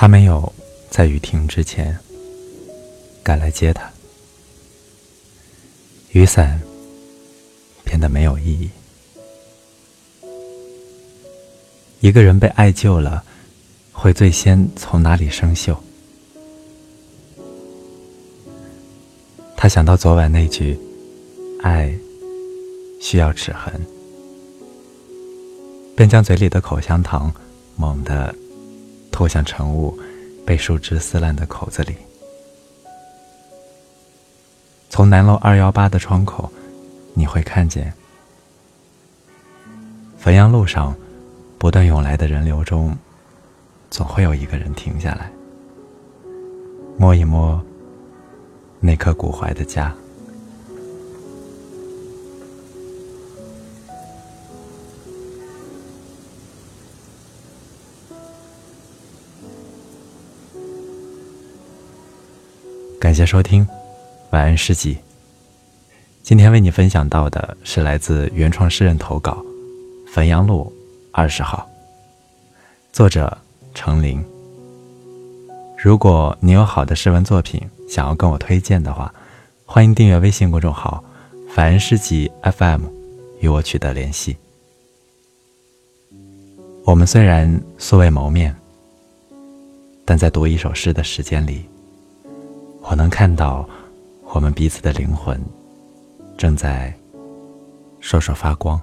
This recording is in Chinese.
他没有在雨停之前赶来接他，雨伞变得没有意义。一个人被爱救了，会最先从哪里生锈？他想到昨晚那句“爱需要齿痕”，便将嘴里的口香糖猛地拖向晨雾被树枝撕烂的口子里。从南楼二幺八的窗口，你会看见汾阳路上不断涌来的人流中，总会有一个人停下来，摸一摸。那颗古槐的家。感谢收听，晚安诗集。今天为你分享到的是来自原创诗人投稿，汾阳路二十号，作者程琳。如果你有好的诗文作品想要跟我推荐的话，欢迎订阅微信公众号“凡人诗集 FM”，与我取得联系。我们虽然素未谋面，但在读一首诗的时间里，我能看到我们彼此的灵魂正在烁烁发光。